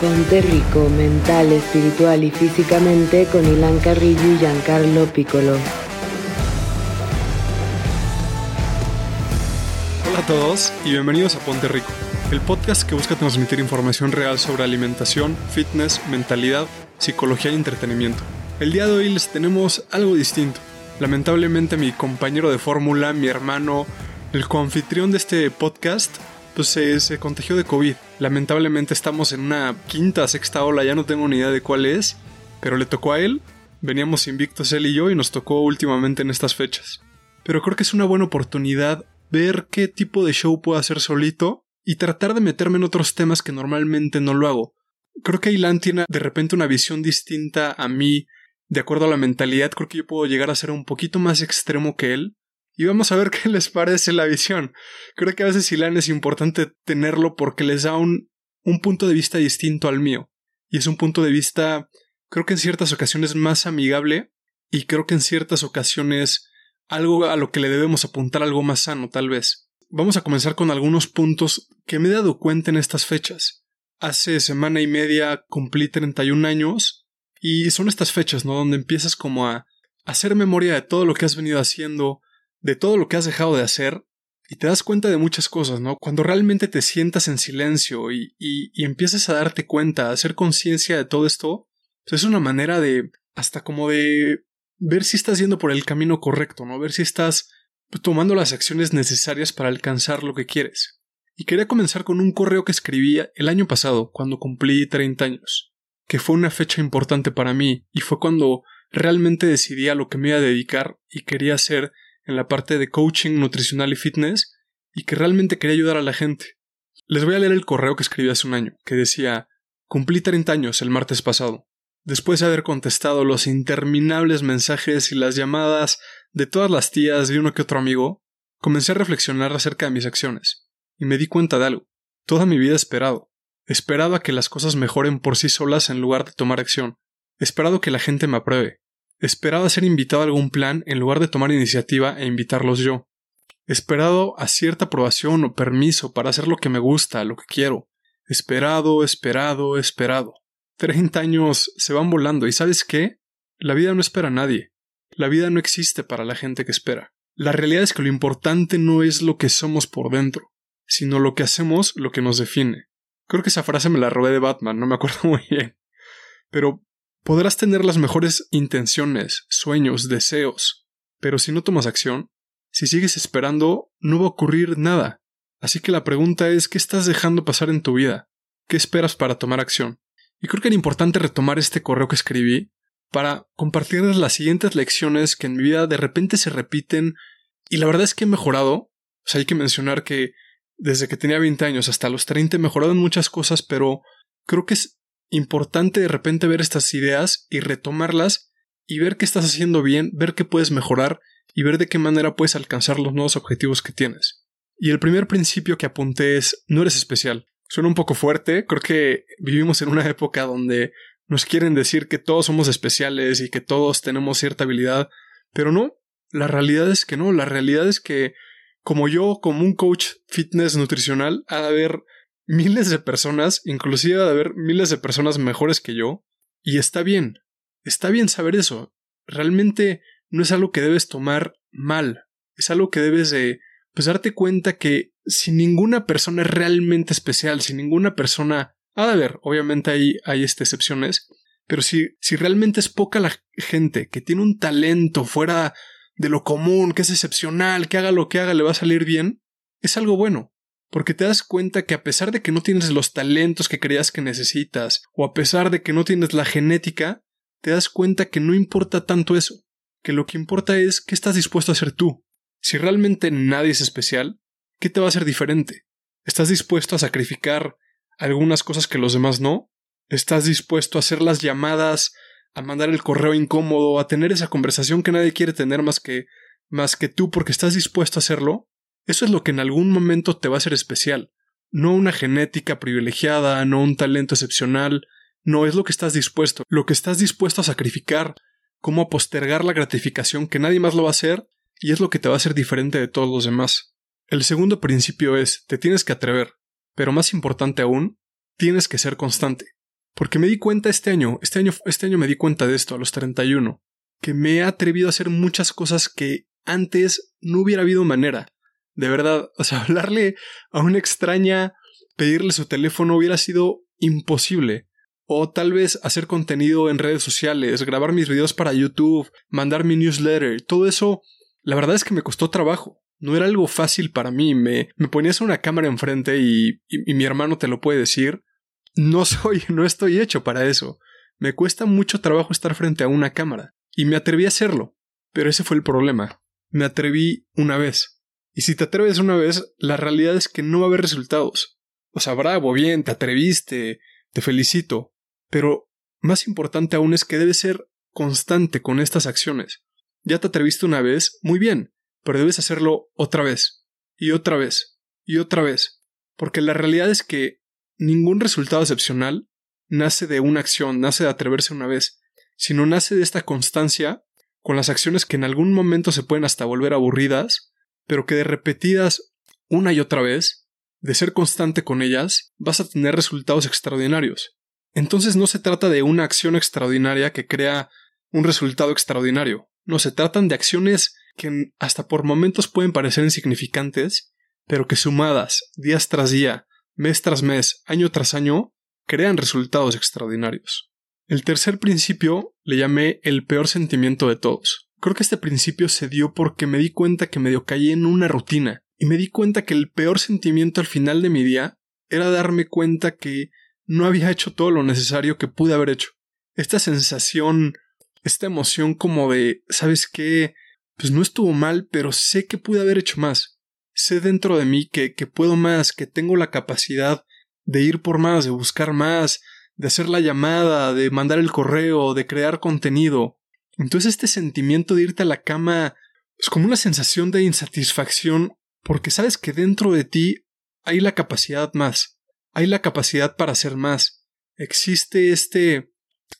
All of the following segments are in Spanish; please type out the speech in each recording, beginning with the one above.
Ponte rico mental, espiritual y físicamente con Ilan Carrillo y Giancarlo Piccolo. Hola a todos y bienvenidos a Ponte Rico, el podcast que busca transmitir información real sobre alimentación, fitness, mentalidad, psicología y entretenimiento. El día de hoy les tenemos algo distinto. Lamentablemente mi compañero de fórmula, mi hermano, el coanfitrión de este podcast, pues se, contagió de COVID. Lamentablemente estamos en una quinta, sexta ola, ya no tengo ni idea de cuál es, pero le tocó a él. Veníamos invictos él y yo y nos tocó últimamente en estas fechas. Pero creo que es una buena oportunidad ver qué tipo de show puedo hacer solito y tratar de meterme en otros temas que normalmente no lo hago. Creo que Ilan tiene de repente una visión distinta a mí, de acuerdo a la mentalidad, creo que yo puedo llegar a ser un poquito más extremo que él, y vamos a ver qué les parece la visión. Creo que a veces Ilan es importante tenerlo porque les da un, un punto de vista distinto al mío. Y es un punto de vista, creo que en ciertas ocasiones más amigable y creo que en ciertas ocasiones algo a lo que le debemos apuntar algo más sano, tal vez. Vamos a comenzar con algunos puntos que me he dado cuenta en estas fechas. Hace semana y media cumplí 31 años y son estas fechas, ¿no? Donde empiezas como a hacer memoria de todo lo que has venido haciendo, de todo lo que has dejado de hacer y te das cuenta de muchas cosas, ¿no? Cuando realmente te sientas en silencio y, y, empiezas a darte cuenta, a hacer conciencia de todo esto, pues es una manera de, hasta como de ver si estás yendo por el camino correcto, ¿no? Ver si estás tomando las acciones necesarias para alcanzar lo que quieres. Y quería comenzar con un correo que escribí el año pasado, cuando cumplí 30 años, que fue una fecha importante para mí y fue cuando realmente decidí a lo que me iba a dedicar y quería hacer en la parte de coaching nutricional y fitness y que realmente quería ayudar a la gente. Les voy a leer el correo que escribí hace un año, que decía Cumplí 30 años el martes pasado. Después de haber contestado los interminables mensajes y las llamadas de todas las tías de uno que otro amigo, comencé a reflexionar acerca de mis acciones, y me di cuenta de algo. Toda mi vida he esperado. Esperaba que las cosas mejoren por sí solas en lugar de tomar acción. Esperado que la gente me apruebe. Esperaba ser invitado a algún plan en lugar de tomar iniciativa e invitarlos yo. Esperado a cierta aprobación o permiso para hacer lo que me gusta, lo que quiero. Esperado, esperado, esperado. Treinta años se van volando y ¿sabes qué? La vida no espera a nadie. La vida no existe para la gente que espera. La realidad es que lo importante no es lo que somos por dentro, sino lo que hacemos lo que nos define. Creo que esa frase me la robé de Batman, no me acuerdo muy bien. Pero Podrás tener las mejores intenciones, sueños, deseos, pero si no tomas acción, si sigues esperando, no va a ocurrir nada. Así que la pregunta es ¿qué estás dejando pasar en tu vida? ¿Qué esperas para tomar acción? Y creo que era importante retomar este correo que escribí para compartirles las siguientes lecciones que en mi vida de repente se repiten y la verdad es que he mejorado. O sea, hay que mencionar que desde que tenía 20 años hasta los 30 he mejorado en muchas cosas, pero creo que importante de repente ver estas ideas y retomarlas y ver qué estás haciendo bien, ver qué puedes mejorar y ver de qué manera puedes alcanzar los nuevos objetivos que tienes. Y el primer principio que apunté es no eres especial. Suena un poco fuerte, creo que vivimos en una época donde nos quieren decir que todos somos especiales y que todos tenemos cierta habilidad, pero no, la realidad es que no, la realidad es que como yo, como un coach fitness nutricional, ha de haber miles de personas, inclusive de haber miles de personas mejores que yo, y está bien, está bien saber eso. Realmente no es algo que debes tomar mal, es algo que debes de pues darte cuenta que si ninguna persona es realmente especial, si ninguna persona ha de haber, obviamente hay, hay este, excepciones, pero si, si realmente es poca la gente que tiene un talento fuera de lo común, que es excepcional, que haga lo que haga le va a salir bien, es algo bueno porque te das cuenta que a pesar de que no tienes los talentos que creías que necesitas, o a pesar de que no tienes la genética, te das cuenta que no importa tanto eso, que lo que importa es qué estás dispuesto a hacer tú. Si realmente nadie es especial, ¿qué te va a hacer diferente? ¿Estás dispuesto a sacrificar algunas cosas que los demás no? ¿Estás dispuesto a hacer las llamadas, a mandar el correo incómodo, a tener esa conversación que nadie quiere tener más que más que tú porque estás dispuesto a hacerlo? Eso es lo que en algún momento te va a hacer especial. No una genética privilegiada, no un talento excepcional, no es lo que estás dispuesto, lo que estás dispuesto a sacrificar, cómo a postergar la gratificación que nadie más lo va a hacer, y es lo que te va a hacer diferente de todos los demás. El segundo principio es te tienes que atrever, pero más importante aún, tienes que ser constante. Porque me di cuenta este año, este año, este año me di cuenta de esto a los 31, que me he atrevido a hacer muchas cosas que antes no hubiera habido manera. De verdad, o sea, hablarle a una extraña, pedirle su teléfono hubiera sido imposible. O tal vez hacer contenido en redes sociales, grabar mis videos para YouTube, mandar mi newsletter, todo eso, la verdad es que me costó trabajo. No era algo fácil para mí. Me, me ponías una cámara enfrente y, y, y mi hermano te lo puede decir. No soy, no estoy hecho para eso. Me cuesta mucho trabajo estar frente a una cámara. Y me atreví a hacerlo. Pero ese fue el problema. Me atreví una vez. Y si te atreves una vez, la realidad es que no va a haber resultados. O sea, bravo, bien, te atreviste, te felicito. Pero más importante aún es que debes ser constante con estas acciones. Ya te atreviste una vez, muy bien, pero debes hacerlo otra vez, y otra vez, y otra vez. Porque la realidad es que ningún resultado excepcional nace de una acción, nace de atreverse una vez, sino nace de esta constancia con las acciones que en algún momento se pueden hasta volver aburridas, pero que de repetidas una y otra vez, de ser constante con ellas, vas a tener resultados extraordinarios. Entonces no se trata de una acción extraordinaria que crea un resultado extraordinario. No se tratan de acciones que hasta por momentos pueden parecer insignificantes, pero que sumadas días tras día, mes tras mes, año tras año, crean resultados extraordinarios. El tercer principio le llamé el peor sentimiento de todos. Creo que este principio se dio porque me di cuenta que medio caí en una rutina, y me di cuenta que el peor sentimiento al final de mi día era darme cuenta que no había hecho todo lo necesario que pude haber hecho. Esta sensación, esta emoción como de, ¿sabes qué? Pues no estuvo mal, pero sé que pude haber hecho más. Sé dentro de mí que, que puedo más, que tengo la capacidad de ir por más, de buscar más, de hacer la llamada, de mandar el correo, de crear contenido. Entonces este sentimiento de irte a la cama es como una sensación de insatisfacción porque sabes que dentro de ti hay la capacidad más hay la capacidad para hacer más. Existe este,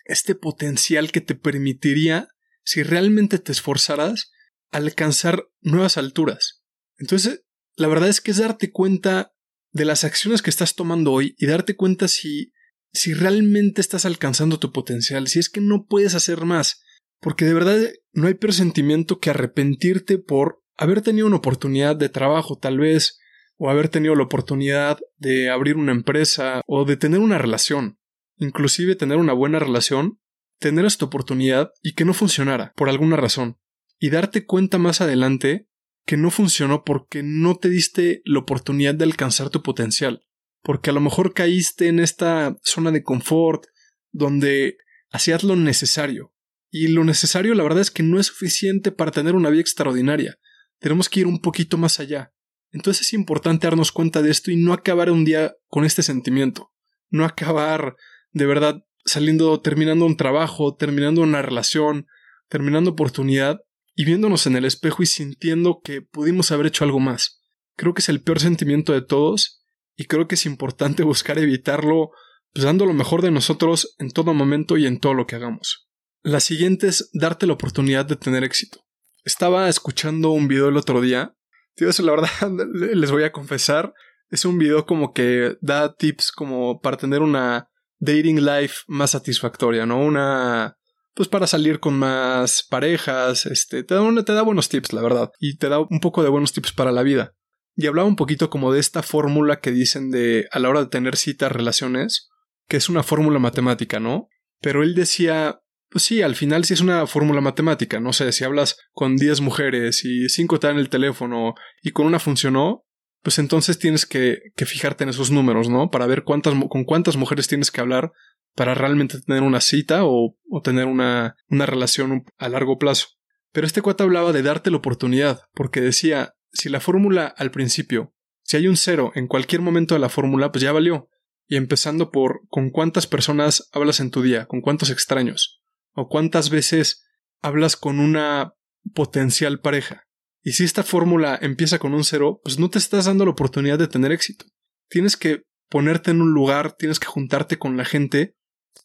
este potencial que te permitiría, si realmente te esforzaras, alcanzar nuevas alturas. Entonces, la verdad es que es darte cuenta de las acciones que estás tomando hoy y darte cuenta si, si realmente estás alcanzando tu potencial, si es que no puedes hacer más. Porque de verdad no hay peor sentimiento que arrepentirte por haber tenido una oportunidad de trabajo, tal vez, o haber tenido la oportunidad de abrir una empresa o de tener una relación, inclusive tener una buena relación, tener esta oportunidad y que no funcionara por alguna razón, y darte cuenta más adelante que no funcionó porque no te diste la oportunidad de alcanzar tu potencial, porque a lo mejor caíste en esta zona de confort donde hacías lo necesario, y lo necesario la verdad es que no es suficiente para tener una vida extraordinaria, tenemos que ir un poquito más allá. Entonces es importante darnos cuenta de esto y no acabar un día con este sentimiento. No acabar de verdad saliendo, terminando un trabajo, terminando una relación, terminando oportunidad y viéndonos en el espejo y sintiendo que pudimos haber hecho algo más. Creo que es el peor sentimiento de todos y creo que es importante buscar evitarlo pues, dando lo mejor de nosotros en todo momento y en todo lo que hagamos. La siguiente es darte la oportunidad de tener éxito. Estaba escuchando un video el otro día Tío, eso la verdad les voy a confesar. Es un video como que da tips como para tener una dating life más satisfactoria, ¿no? Una pues para salir con más parejas, este, te da, te da buenos tips, la verdad, y te da un poco de buenos tips para la vida. Y hablaba un poquito como de esta fórmula que dicen de a la hora de tener citas, relaciones, que es una fórmula matemática, ¿no? Pero él decía, pues sí, al final sí es una fórmula matemática. No sé, si hablas con 10 mujeres y 5 te dan el teléfono y con una funcionó, pues entonces tienes que, que fijarte en esos números, ¿no? Para ver cuántas, con cuántas mujeres tienes que hablar para realmente tener una cita o, o tener una, una relación a largo plazo. Pero este cuate hablaba de darte la oportunidad, porque decía, si la fórmula al principio, si hay un cero en cualquier momento de la fórmula, pues ya valió. Y empezando por con cuántas personas hablas en tu día, con cuántos extraños o cuántas veces hablas con una potencial pareja. Y si esta fórmula empieza con un cero, pues no te estás dando la oportunidad de tener éxito. Tienes que ponerte en un lugar, tienes que juntarte con la gente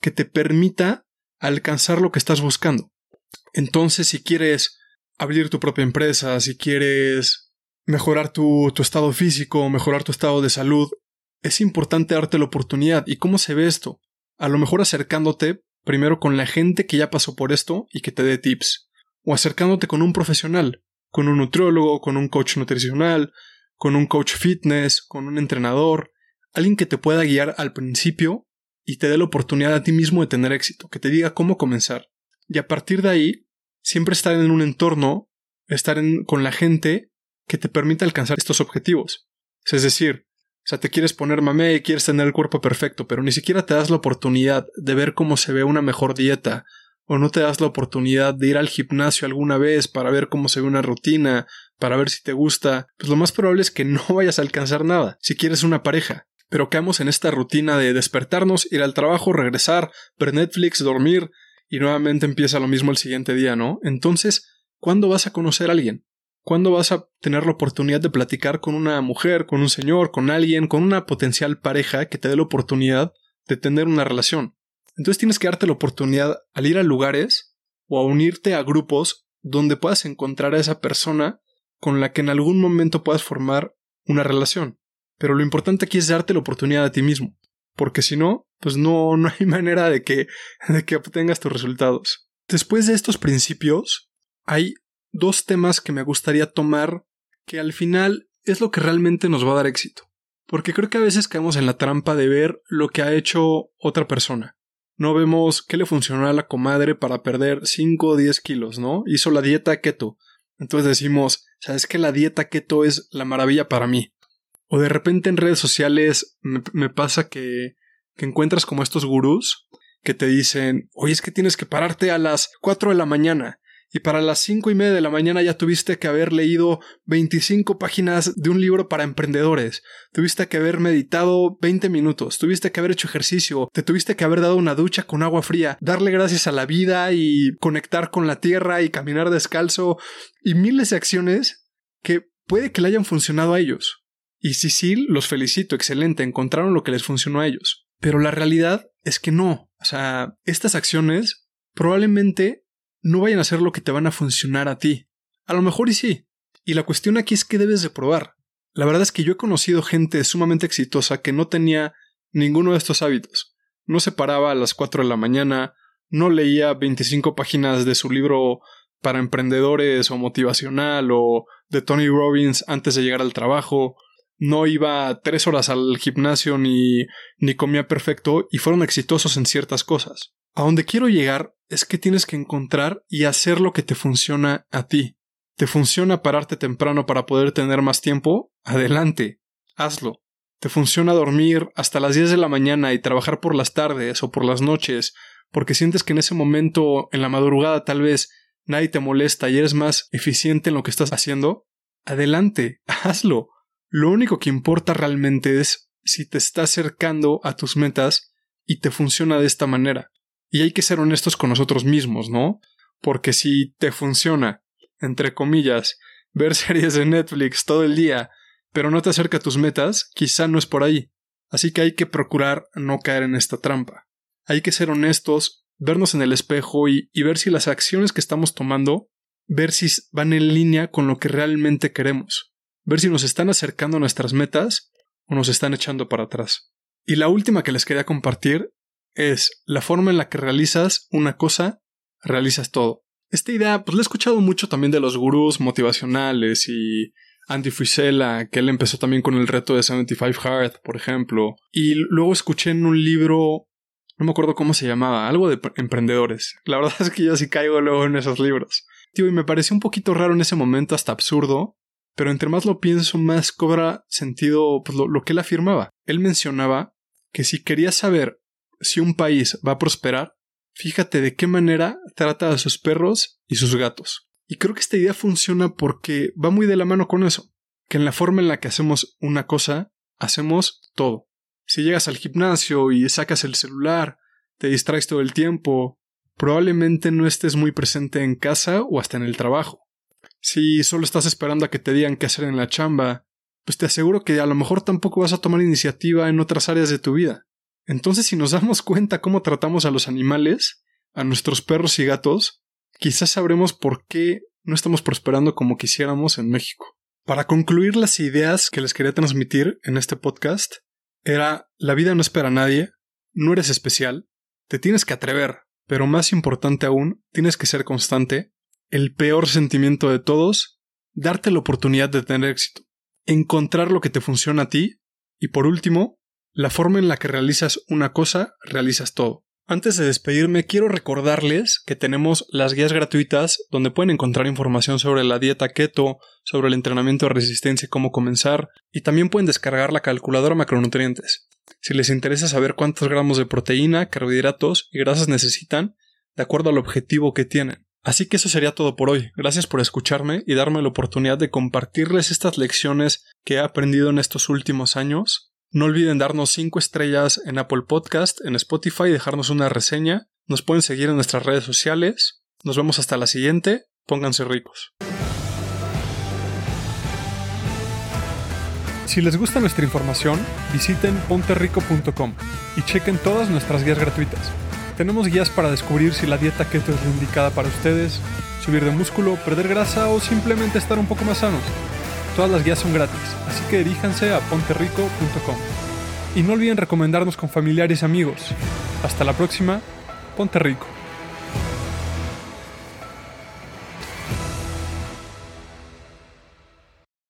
que te permita alcanzar lo que estás buscando. Entonces, si quieres abrir tu propia empresa, si quieres mejorar tu, tu estado físico, mejorar tu estado de salud, es importante darte la oportunidad. ¿Y cómo se ve esto? A lo mejor acercándote primero con la gente que ya pasó por esto y que te dé tips. O acercándote con un profesional, con un nutriólogo, con un coach nutricional, con un coach fitness, con un entrenador, alguien que te pueda guiar al principio y te dé la oportunidad a ti mismo de tener éxito, que te diga cómo comenzar. Y a partir de ahí, siempre estar en un entorno, estar con la gente que te permita alcanzar estos objetivos. Es decir, o sea, te quieres poner mamé y quieres tener el cuerpo perfecto, pero ni siquiera te das la oportunidad de ver cómo se ve una mejor dieta, o no te das la oportunidad de ir al gimnasio alguna vez para ver cómo se ve una rutina, para ver si te gusta, pues lo más probable es que no vayas a alcanzar nada si quieres una pareja. Pero caemos en esta rutina de despertarnos, ir al trabajo, regresar, ver Netflix, dormir, y nuevamente empieza lo mismo el siguiente día, ¿no? Entonces, ¿cuándo vas a conocer a alguien? ¿Cuándo vas a tener la oportunidad de platicar con una mujer, con un señor, con alguien, con una potencial pareja que te dé la oportunidad de tener una relación? Entonces tienes que darte la oportunidad al ir a lugares o a unirte a grupos donde puedas encontrar a esa persona con la que en algún momento puedas formar una relación. Pero lo importante aquí es darte la oportunidad a ti mismo, porque si no, pues no, no hay manera de que, de que obtengas tus resultados. Después de estos principios, hay dos temas que me gustaría tomar que al final es lo que realmente nos va a dar éxito. Porque creo que a veces caemos en la trampa de ver lo que ha hecho otra persona. No vemos qué le funcionó a la comadre para perder 5 o 10 kilos, ¿no? Hizo la dieta keto. Entonces decimos, ¿sabes que la dieta keto es la maravilla para mí? O de repente en redes sociales me, pasa que, que encuentras como estos gurús que te dicen, oye, es que tienes que pararte a las 4 de la mañana y para las cinco y media de la mañana ya tuviste que haber leído 25 páginas de un libro para emprendedores, tuviste que haber meditado 20 minutos, tuviste que haber hecho ejercicio, te tuviste que haber dado una ducha con agua fría, darle gracias a la vida y conectar con la tierra y caminar descalzo y miles de acciones que puede que le hayan funcionado a ellos. Y si sí, los felicito, excelente, encontraron lo que les funcionó a ellos. Pero la realidad es que no. O sea, estas acciones probablemente no vayan a ser lo que te van a funcionar a ti. A lo mejor y sí. Y la cuestión aquí es que debes de probar. La verdad es que yo he conocido gente sumamente exitosa que no tenía ninguno de estos hábitos. No se paraba a las 4 de la mañana, no leía 25 páginas de su libro para emprendedores o motivacional o de Tony Robbins antes de llegar al trabajo, no iba tres horas al gimnasio ni, ni comía perfecto y fueron exitosos en ciertas cosas. A donde quiero llegar es que tienes que encontrar y hacer lo que te funciona a ti. ¿Te funciona pararte temprano para poder tener más tiempo? Adelante, hazlo. ¿Te funciona dormir hasta las 10 de la mañana y trabajar por las tardes o por las noches porque sientes que en ese momento, en la madrugada tal vez, nadie te molesta y eres más eficiente en lo que estás haciendo? Adelante, hazlo. Lo único que importa realmente es si te está acercando a tus metas y te funciona de esta manera. Y hay que ser honestos con nosotros mismos, ¿no? Porque si te funciona, entre comillas, ver series de Netflix todo el día, pero no te acerca a tus metas, quizá no es por ahí. Así que hay que procurar no caer en esta trampa. Hay que ser honestos, vernos en el espejo y, ver si las acciones que estamos tomando, ver si van en línea con lo que realmente queremos, ver si nos están acercando a nuestras metas o nos están echando para atrás. Y la última que les quería compartir es la forma en la que realizas una cosa, realizas todo. Esta idea, pues la he escuchado mucho también de los gurús motivacionales y Andy Frisella, que él empezó también con el reto de 75 Hard, por ejemplo. Y luego escuché en un libro, no me acuerdo cómo se llamaba, algo de emprendedores. La verdad es que yo sí caigo luego en esos libros. Tío, y me pareció un poquito raro en ese momento, hasta absurdo, pero entre más lo pienso, más cobra sentido pues, lo, lo que él afirmaba. Él mencionaba que si querías saber si un país va a prosperar, fíjate de qué manera trata a sus perros y sus gatos. Y creo que esta idea funciona porque va muy de la mano con eso, que en la forma en la que hacemos una cosa, hacemos todo. Si llegas al gimnasio y sacas el celular, te distraes todo el tiempo, probablemente no estés muy presente en casa o hasta en el trabajo. Si solo estás esperando a que te digan qué hacer en la chamba, pues te aseguro que a lo mejor tampoco vas a tomar iniciativa en otras áreas de tu vida. Entonces, si nos damos cuenta cómo tratamos a los animales, a nuestros perros y gatos, quizás sabremos por qué no estamos prosperando como quisiéramos en México. Para concluir las ideas que les quería transmitir en este podcast, era la vida no espera a nadie, no eres especial, te tienes que atrever, pero más importante aún, tienes que ser constante. El peor sentimiento de todos, darte la oportunidad de tener éxito, encontrar lo que te funciona a ti y por último, la forma en la que realizas una cosa, realizas todo. Antes de despedirme, quiero recordarles que tenemos las guías gratuitas donde pueden encontrar información sobre la dieta keto, sobre el entrenamiento de resistencia y cómo comenzar, y también pueden descargar la calculadora macronutrientes. Si les interesa saber cuántos gramos de proteína, carbohidratos y grasas necesitan, de acuerdo al objetivo que tienen. Así que eso sería todo por hoy. Gracias por escucharme y darme la oportunidad de compartirles estas lecciones que he aprendido en estos últimos años no olviden darnos 5 estrellas en Apple Podcast, en Spotify, dejarnos una reseña. Nos pueden seguir en nuestras redes sociales. Nos vemos hasta la siguiente. Pónganse ricos. Si les gusta nuestra información, visiten ponterrico.com y chequen todas nuestras guías gratuitas. Tenemos guías para descubrir si la dieta keto es la indicada para ustedes, subir de músculo, perder grasa o simplemente estar un poco más sanos. Todas las guías son gratis, así que diríjanse a ponterrico.com. Y no olviden recomendarnos con familiares y amigos. Hasta la próxima, Ponte Rico.